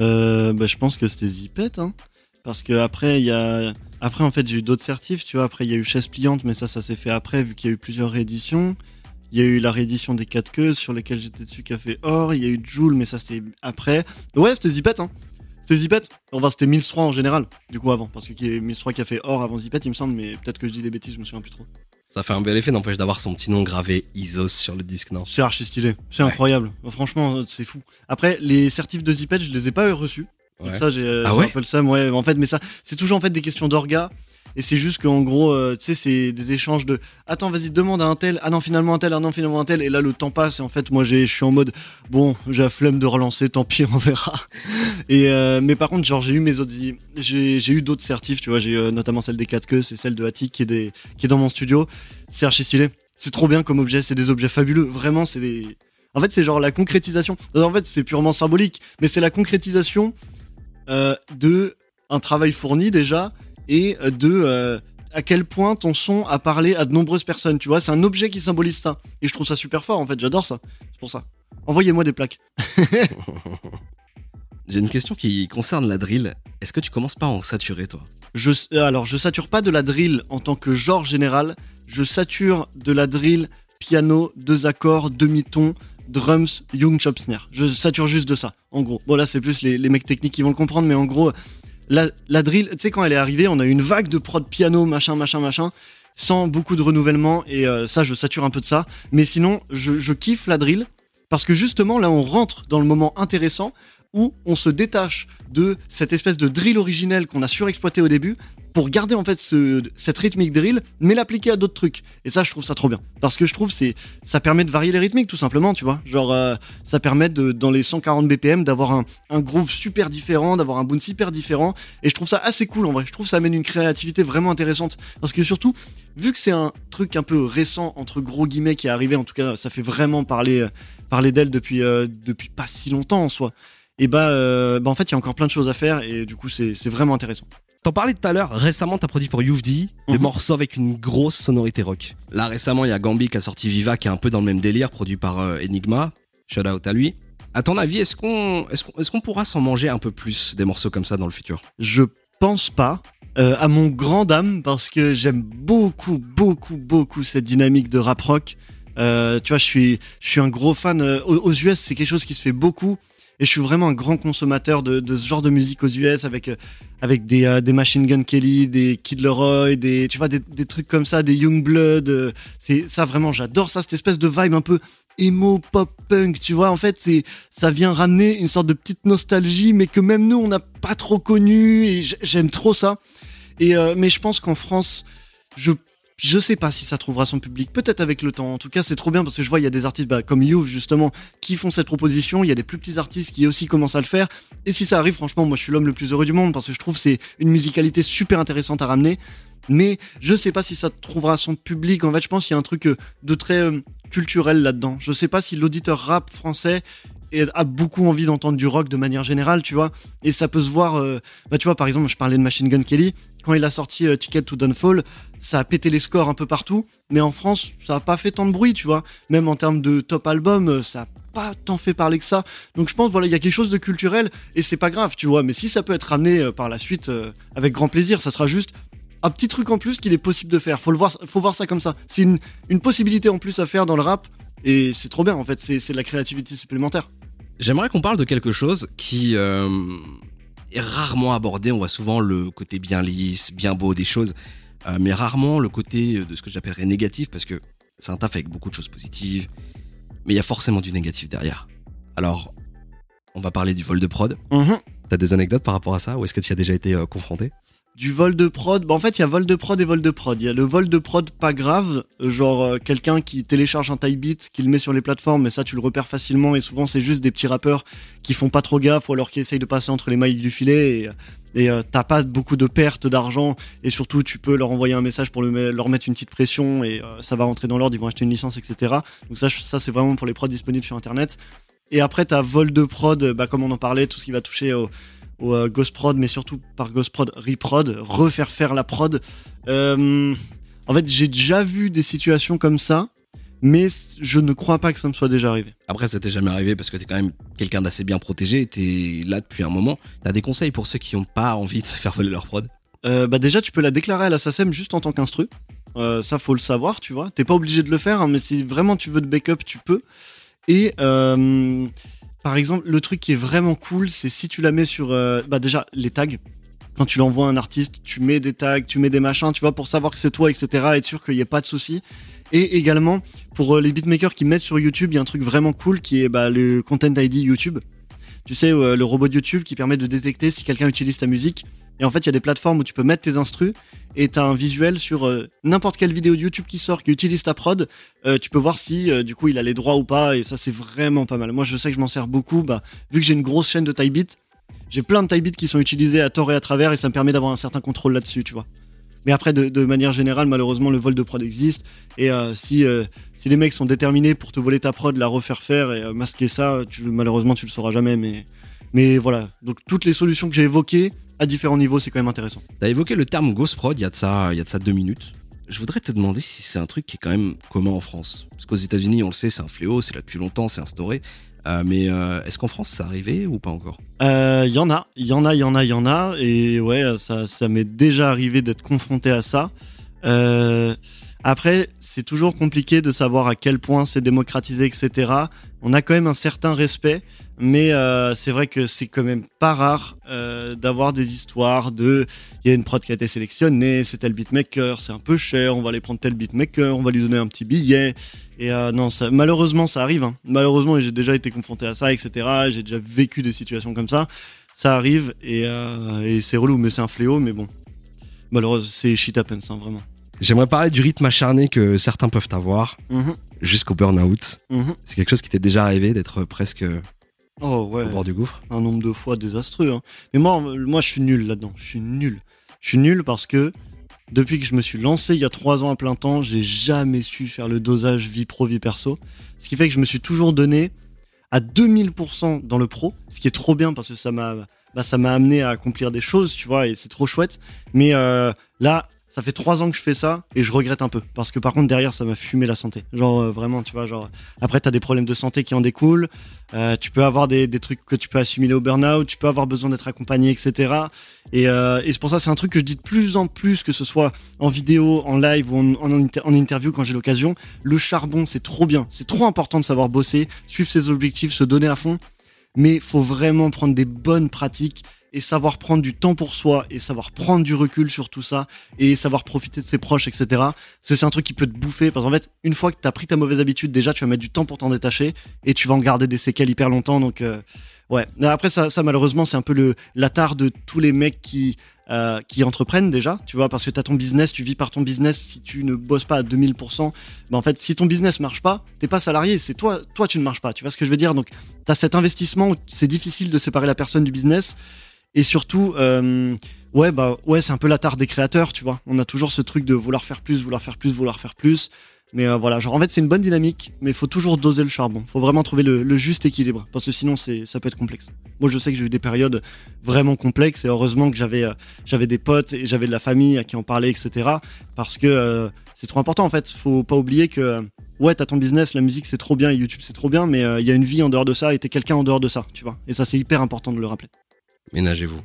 Euh, bah, Je pense que c'était Zipet, hein. Parce que après, y a. Après, en fait, j'ai eu d'autres certifs, tu vois. Après, il y a eu Chaise Pliante, mais ça, ça s'est fait après, vu qu'il y a eu plusieurs rééditions. Il y a eu la réédition des 4 queues sur lesquelles j'étais dessus qui a fait or. Il y a eu Joule, mais ça, c'était après. Ouais, c'était Zipet, hein. C'était Zipet. Enfin, c'était Mills 3 en général, du coup, avant. Parce que qui est Mills 3 qui a fait or avant Zipet, il me semble, mais peut-être que je dis des bêtises, je me souviens plus trop. Ça fait un bel effet, n'empêche d'avoir son petit nom gravé Isos sur le disque, non? C'est archi stylé, c'est Ouais. incroyable. Franchement, c'est fou. Après, les certifs de Zipet, je les ai pas reçus. Donc Ouais. ça, j'ai Ah ouais? un peu le seum, ouais. En fait, mais ça, c'est toujours en fait des questions d'orga. Et c'est juste qu'en gros, euh, tu sais, c'est des échanges de Attends, vas-y, demande à un tel. Ah non, finalement un tel. Ah non, finalement un tel. Et là, le temps passe. Et en fait, moi, je suis en mode Bon, j'ai la flemme de relancer. Tant pis, on verra. Et euh, mais par contre, genre, j'ai eu mes autres. J'ai eu d'autres certifs, tu vois. J'ai euh, notamment celle des 4 queues. C'est celle de Attic qui est, qui est dans mon studio. C'est archi stylé. C'est trop bien comme objet. C'est des objets fabuleux. Vraiment, c'est des. En fait, c'est genre la concrétisation. En fait, c'est purement symbolique. Mais c'est la concrétisation euh, de un travail fourni déjà et de euh, à quel point ton son a parlé à de nombreuses personnes. Tu vois, c'est un objet qui symbolise ça. Et je trouve ça super fort en fait. J'adore ça. C'est pour ça. Envoyez-moi des plaques. J'ai une question qui concerne la drill. Est-ce que tu commences pas à en saturer, toi? Je, euh, alors, je sature pas de la drill en tant que genre général. Je sature de la drill piano, deux accords, demi-ton, drums, young chop snare. Je sature juste de ça, en gros. Bon, là, c'est plus les, les mecs techniques qui vont le comprendre, mais en gros, la, la drill, tu sais, quand elle est arrivée, on a eu une vague de prod piano, machin, machin, machin, sans beaucoup de renouvellement, et euh, ça, je sature un peu de ça. Mais sinon, je, je kiffe la drill, parce que justement, là, on rentre dans le moment intéressant où on se détache de cette espèce de drill originel qu'on a surexploité au début pour garder en fait ce, cette rythmique drill mais l'appliquer à d'autres trucs. Et ça je trouve ça trop bien. Parce que je trouve c'est ça permet de varier les rythmiques tout simplement tu vois. Genre euh, ça permet de dans les 140 BPM d'avoir un, un groove super différent d'avoir un bounce hyper différent. Et je trouve ça assez cool en vrai. Je trouve ça amène une créativité vraiment intéressante. Parce que surtout vu que c'est un truc un peu récent entre gros guillemets qui est arrivé en tout cas ça fait vraiment parler euh, parler d'elle depuis euh, depuis pas si longtemps en soi. Et bah, bah en fait il y a encore plein de choses à faire. Et du coup c'est vraiment intéressant T'en parlais tout à l'heure, récemment t'as produit pour Youvdi des Mhm. morceaux avec une grosse sonorité rock. Là récemment il y a Gambi qui a sorti Viva qui est un peu dans le même délire, produit par euh, Enigma. Shout out à lui. À ton avis, est-ce qu'on est-ce qu'on pourra s'en manger un peu plus des morceaux comme ça dans le futur? Je pense pas. euh, à mon grand dame, parce que j'aime beaucoup, beaucoup, beaucoup cette dynamique de rap rock. Euh, tu vois, je suis, je suis un gros fan. aux, US, c'est quelque chose qui se fait beaucoup. Et je suis vraiment un grand consommateur de, de ce genre de musique aux US avec, avec des, euh, des Machine Gun Kelly, des Kid Leroy, des, tu vois, des, des trucs comme ça, des Youngblood. euh, c'est ça vraiment, j'adore ça, cette espèce de vibe un peu emo, pop, punk. Tu vois, en fait, c'est, ça vient ramener une sorte de petite nostalgie, mais que même nous, on n'a pas trop connu. Et j'aime trop ça. Et euh, mais je pense qu'en France, je je sais pas si ça trouvera son public. Peut-être avec le temps. En tout cas, c'est trop bien parce que je vois il y a des artistes bah, comme You justement qui font cette proposition. Il y a des plus petits artistes qui aussi commencent à le faire. Et si ça arrive, franchement, moi je suis l'homme le plus heureux du monde parce que je trouve c'est une musicalité super intéressante à ramener. Mais je sais pas si ça trouvera son public. En fait, je pense qu'il y a un truc euh, de très euh, culturel là-dedans. Je sais pas si l'auditeur rap français est- a beaucoup envie d'entendre du rock de manière générale, tu vois. Et ça peut se voir. euh, bah, tu vois, par exemple, je parlais de Machine Gun Kelly. Quand il a sorti euh, Ticket to Downfall, ça a pété les scores un peu partout. Mais en France, ça a pas fait tant de bruit, tu vois. Même en termes de top album, euh, ça a pas tant fait parler que ça. Donc je pense, voilà, il y a quelque chose de culturel et c'est pas grave, tu vois. Mais si ça peut être ramené par la suite, avec grand plaisir, ça sera juste un petit truc en plus qu'il est possible de faire. Faut le voir, faut voir ça comme ça. C'est une, une possibilité en plus à faire dans le rap et c'est trop bien en fait. C'est c'est de la créativité supplémentaire. J'aimerais qu'on parle de quelque chose qui euh, est rarement abordé. On voit souvent le côté bien lisse, bien beau des choses, euh, mais rarement le côté de ce que j'appellerais négatif, parce que c'est un taf avec beaucoup de choses positives, mais il y a forcément du négatif derrière. Alors, on va parler du vol de prod. T'as des anecdotes par rapport à ça, ou est-ce que tu y as déjà été euh, confronté? Du vol de prod, bah en fait il y a vol de prod et vol de prod. Il y a le vol de prod pas grave, euh, genre euh, quelqu'un qui télécharge un type beat, qui le met sur les plateformes, mais ça tu le repères facilement et souvent c'est juste des petits rappeurs qui font pas trop gaffe ou alors qui essayent de passer entre les mailles du filet et, euh, t'as pas beaucoup de pertes d'argent et surtout tu peux leur envoyer un message pour leur mettre une petite pression et ça va rentrer dans l'ordre, ils vont acheter une licence etc. Donc ça c'est vraiment pour les prods disponibles sur internet. Et après t'as vol de prod, bah, comme on en parlait, tout ce qui va toucher au, au euh, Ghost Prod, mais surtout par Ghost Prod, reprod, refaire faire la prod. Euh, en fait, j'ai déjà vu des situations comme ça, mais je ne crois pas que ça me soit déjà arrivé. Après, ça t'est jamais arrivé parce que t'es quand même quelqu'un d'assez bien protégé, t'es là depuis un moment. T'as des conseils pour ceux qui n'ont pas envie de se faire voler leur prod? Euh, bah déjà, tu peux la déclarer à la SACEM juste en tant qu'instru. Euh, ça, faut le savoir, tu vois. T'es pas obligé de le faire, hein, mais si vraiment tu veux de backup, tu peux. Et euh, par exemple, le truc qui est vraiment cool, c'est si tu la mets sur, euh, bah déjà les tags. Quand tu l'envoies à un artiste, tu mets des tags, tu mets des machins, tu vois, pour savoir que c'est toi, etc. Être sûr qu'il n'y ait pas de souci. Et également, pour euh, les beatmakers qui mettent sur YouTube, il y a un truc vraiment cool qui est bah, le Content ID YouTube. Tu sais, euh, le robot de YouTube qui permet de détecter si quelqu'un utilise ta musique. Et en fait, il y a des plateformes où tu peux mettre tes instrus et tu un visuel sur euh, n'importe quelle vidéo de YouTube qui sort, qui utilise ta prod. Euh, tu peux voir si euh, du coup il a les droits ou pas. Et ça, c'est vraiment pas mal. Moi, je sais que je m'en sers beaucoup. Bah, vu que j'ai une grosse chaîne de type beat, j'ai plein de type beats qui sont utilisés à tort et à travers et ça me permet d'avoir un certain contrôle là-dessus, tu vois. Mais après, de, manière générale, malheureusement, le vol de prod existe. Et si, les mecs sont déterminés pour te voler ta prod, la refaire faire et masquer ça, malheureusement, tu le sauras jamais. Mais, mais voilà. Donc, toutes les solutions que j'ai évoquées, à différents niveaux, c'est quand même intéressant. T'as évoqué le terme Ghost Prod il y a de ça, il y a de ça deux minutes. Je voudrais te demander si c'est un truc qui est quand même commun en France. Parce qu'aux États-Unis, on le sait, c'est un fléau, c'est là depuis longtemps, c'est instauré. Euh, mais euh, est-ce qu'en France, c'est arrivé ou pas encore? Il Euh, y en a, il y en a, il y en a, il y en a. Et ouais, ça, ça m'est déjà arrivé d'être confronté à ça. Après, c'est toujours compliqué de savoir à quel point c'est démocratisé, etc. On a quand même un certain respect, mais euh, c'est vrai que c'est quand même pas rare euh, d'avoir des histoires de il y a une prod qui a été sélectionnée, c'est tel beatmaker, c'est un peu cher, on va aller prendre tel beatmaker, on va lui donner un petit billet. Et euh, non, malheureusement, ça arrive. hein. Malheureusement, j'ai déjà été confronté à ça, etc. J'ai déjà vécu des situations comme ça. Ça arrive et, et c'est relou, mais c'est un fléau. Mais bon, malheureusement, c'est shit happens, hein, vraiment. J'aimerais parler du rythme acharné que certains peuvent avoir Mhm, jusqu'au burn-out. mhm. C'est quelque chose qui t'est déjà arrivé d'être presque Oh ouais, au bord du gouffre? Un nombre de fois désastreux. hein. Mais moi, moi, je suis nul là-dedans. Je suis nul. Je suis nul parce que depuis que je me suis lancé il y a trois ans à plein temps, j'ai jamais su faire le dosage vie pro vie perso. Ce qui fait que je me suis toujours donné à 2000% dans le pro, ce qui est trop bien parce que ça m'a bah ça m'a amené à accomplir des choses, tu vois, et c'est trop chouette. Mais euh, là, ça fait trois ans que je fais ça et je regrette un peu parce que par contre derrière ça m'a fumé la santé. Genre euh, vraiment, tu vois, genre après t'as des problèmes de santé qui en découlent. Euh, tu peux avoir des, des trucs que tu peux assimiler au burn-out, tu peux avoir besoin d'être accompagné, etc. Et, euh, et c'est pour ça c'est un truc que je dis de plus en plus que ce soit en vidéo, en live ou en, en, en interview quand j'ai l'occasion. Le charbon c'est trop bien, c'est trop important de savoir bosser, suivre ses objectifs, se donner à fond. Mais faut vraiment prendre des bonnes pratiques et savoir prendre du temps pour soi et savoir prendre du recul sur tout ça et savoir profiter de ses proches, etc. C'est un truc qui peut te bouffer. Parce qu'en fait, une fois que tu as pris ta mauvaise habitude, déjà, tu vas mettre du temps pour t'en détacher et tu vas en garder des séquelles hyper longtemps. Donc, euh, ouais. Après, ça, malheureusement, c'est un peu le l'attard de tous les mecs qui. euh, qui entreprennent déjà, tu vois, parce que tu as ton business, tu vis par ton business, si tu ne bosses pas à 2000%, bah en fait, si ton business marche pas, t'es pas salarié, c'est toi, toi tu ne marches pas, tu vois ce que je veux dire? Donc, tu as cet investissement où c'est difficile de séparer la personne du business, et surtout, euh, ouais, bah ouais, c'est un peu la tare des créateurs, tu vois. On a toujours ce truc de vouloir faire plus, vouloir faire plus, vouloir faire plus. Mais euh, voilà, genre en fait, c'est une bonne dynamique, mais il faut toujours doser le charbon. faut vraiment trouver le, juste équilibre, parce que sinon, c'est, ça peut être complexe. Moi, je sais que j'ai eu des périodes vraiment complexes, et heureusement que j'avais, euh, j'avais des potes et j'avais de la famille à qui en parler, etc. Parce que c'est trop important, en fait. Faut pas oublier que, ouais, t'as ton business, la musique, c'est trop bien, YouTube, c'est trop bien, mais il y a une vie en dehors de ça, et t'es quelqu'un en dehors de ça, tu vois. Et ça, c'est hyper important de le rappeler. Ménagez-vous.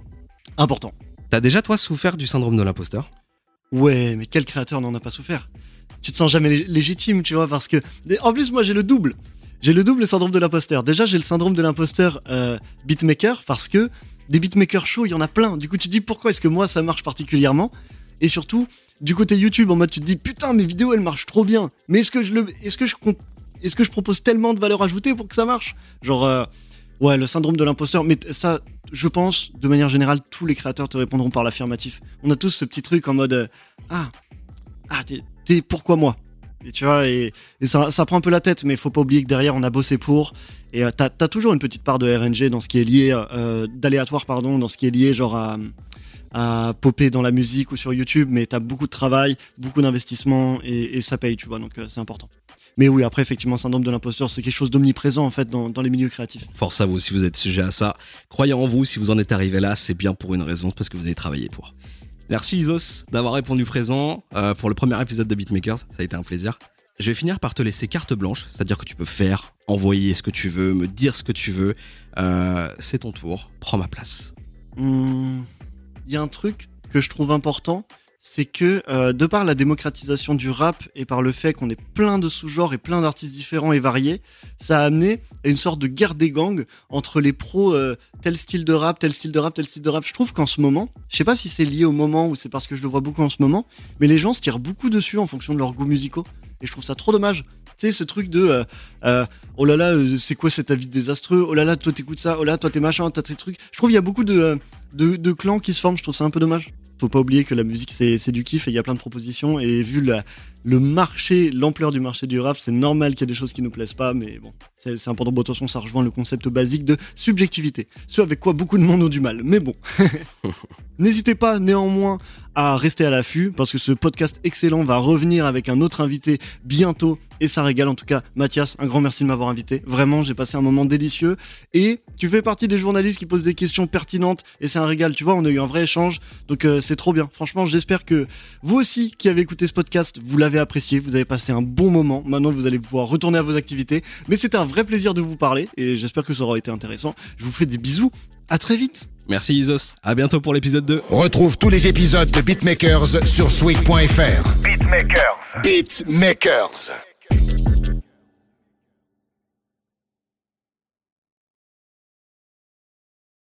Important. T'as déjà, toi, souffert du syndrome de l'imposteur? Ouais, mais quel créateur n'en a pas souffert? Tu te sens jamais lé- légitime, tu vois, parce que. En plus, moi, j'ai le double. J'ai le double syndrome de l'imposteur. Déjà, j'ai le syndrome de l'imposteur euh, beatmaker, parce que des beatmakers chauds, il y en a plein. Du coup, tu te dis pourquoi est-ce que moi, ça marche particulièrement? Et surtout, du côté YouTube, en mode, tu te dis putain, mes vidéos, elles marchent trop bien. Mais est-ce que je le. Est-ce que je. comp- Est-ce que je propose tellement de valeur ajoutée pour que ça marche? Genre. euh, Ouais, le syndrome de l'imposteur, mais ça, je pense, de manière générale, tous les créateurs te répondront par l'affirmatif. On a tous ce petit truc en mode euh, Ah, ah, t'es, pourquoi moi? Et tu vois, et, ça, ça prend un peu la tête, mais faut pas oublier que derrière, on a bossé pour. Et euh, t'as, t'as toujours une petite part de RNG dans ce qui est lié, euh, d'aléatoire, pardon, dans ce qui est lié, genre à, à popper dans la musique ou sur YouTube, mais t'as beaucoup de travail, beaucoup d'investissement, et, et ça paye, tu vois, donc euh, c'est important. Mais oui, après, effectivement, syndrome de l'imposteur, c'est quelque chose d'omniprésent, en fait, dans, dans les milieux créatifs. Force à vous si vous êtes sujet à ça. Croyez en vous, si vous en êtes arrivé là, c'est bien pour une raison, parce que vous avez travaillé pour. Merci Isos d'avoir répondu présent euh, pour le premier épisode de Beatmakers, ça a été un plaisir. Je vais finir par te laisser carte blanche, c'est-à-dire que tu peux faire, envoyer ce que tu veux, me dire ce que tu veux. Euh, c'est ton tour, prends ma place. Hum, Il y a un truc que je trouve important, c'est que euh, de par la démocratisation du rap et par le fait qu'on ait plein de sous-genres et plein d'artistes différents et variés, ça a amené à une sorte de guerre des gangs entre les pros euh, tel style de rap, tel style de rap, tel style de rap. Je trouve qu'en ce moment, je sais pas si c'est lié au moment ou c'est parce que je le vois beaucoup en ce moment, mais les gens se tirent beaucoup dessus en fonction de leurs goûts musicaux. Et je trouve ça trop dommage. Tu sais, ce truc de euh, euh, oh là là, c'est quoi cet avis désastreux? Oh là là, toi t'écoutes ça, oh là, toi t'es machin, t'as tes trucs. Je trouve qu'il y a beaucoup de, de, de clans qui se forment, je trouve ça un peu dommage. Faut pas oublier que la musique c'est du kiff et il y a plein de propositions. Et vu la, le marché, l'ampleur du marché du rap, c'est normal qu'il y ait des choses qui nous plaisent pas, mais bon, c'est important. Bon, façon, ça rejoint le concept basique de subjectivité, ce avec quoi beaucoup de monde ont du mal. Mais bon. N'hésitez pas néanmoins à rester à l'affût parce que ce podcast excellent va revenir avec un autre invité bientôt et ça régale en tout cas Mathias un grand merci de m'avoir invité vraiment j'ai passé un moment délicieux et tu fais partie des journalistes qui posent des questions pertinentes et c'est un régal tu vois on a eu un vrai échange donc euh, c'est trop bien franchement j'espère que vous aussi qui avez écouté ce podcast vous l'avez apprécié vous avez passé un bon moment maintenant vous allez pouvoir retourner à vos activités mais c'était un vrai plaisir de vous parler et j'espère que ça aura été intéressant je vous fais des bisous à très vite Merci Isos, à bientôt pour l'épisode 2. Retrouve tous les épisodes de Beatmakers sur swig.fr. Beatmakers. Beatmakers.